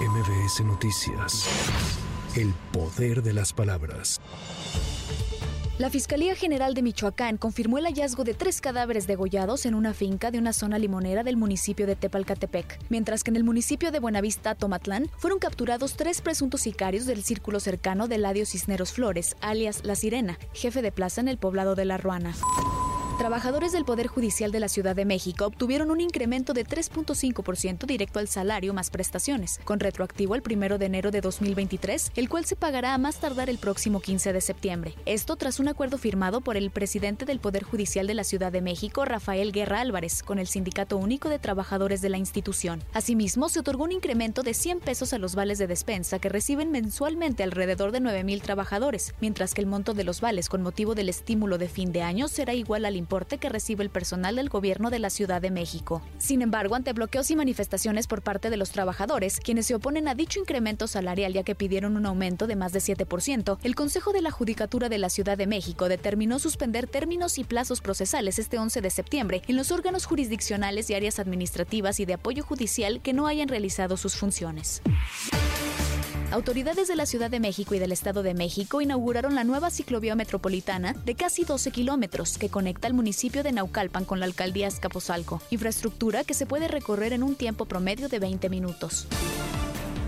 MBS Noticias. El poder de las palabras. La Fiscalía General de Michoacán confirmó el hallazgo de tres cadáveres degollados en una finca de una zona limonera del municipio de Tepalcatepec, mientras que en el municipio de Buenavista, Tomatlán, fueron capturados tres presuntos sicarios del círculo cercano de Ladio Cisneros Flores, alias La Sirena, jefe de plaza en el poblado de La Ruana. Trabajadores del Poder Judicial de la Ciudad de México obtuvieron un incremento de 3.5% directo al salario más prestaciones, con retroactivo el 1 de enero de 2023, el cual se pagará a más tardar el próximo 15 de septiembre. Esto tras un acuerdo firmado por el presidente del Poder Judicial de la Ciudad de México, Rafael Guerra Álvarez, con el Sindicato Único de Trabajadores de la institución. Asimismo, se otorgó un incremento de 100 pesos a los vales de despensa que reciben mensualmente alrededor de 9.000 trabajadores, mientras que el monto de los vales con motivo del estímulo de fin de año será igual al que recibe el personal del gobierno de la Ciudad de México. Sin embargo, ante bloqueos y manifestaciones por parte de los trabajadores, quienes se oponen a dicho incremento salarial ya que pidieron un aumento de más de 7%, el Consejo de la Judicatura de la Ciudad de México determinó suspender términos y plazos procesales este 11 de septiembre en los órganos jurisdiccionales y áreas administrativas y de apoyo judicial que no hayan realizado sus funciones. Autoridades de la Ciudad de México y del Estado de México inauguraron la nueva ciclovía metropolitana de casi 12 kilómetros que conecta el municipio de Naucalpan con la alcaldía Escapozalco, infraestructura que se puede recorrer en un tiempo promedio de 20 minutos.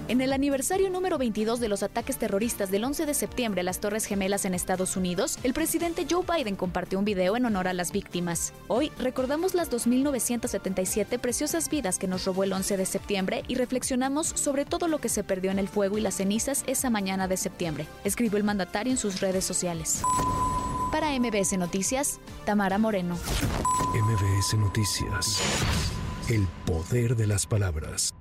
En el aniversario número 22 de los ataques terroristas del 11 de septiembre a las Torres Gemelas en Estados Unidos, el presidente Joe Biden compartió un video en honor a las víctimas. Hoy recordamos las 2.977 preciosas vidas que nos robó el 11 de septiembre y reflexionamos sobre todo lo que se perdió en el fuego y las cenizas esa mañana de septiembre, escribió el mandatario en sus redes sociales. Para MBS Noticias, Tamara Moreno. MBS Noticias. El poder de las palabras.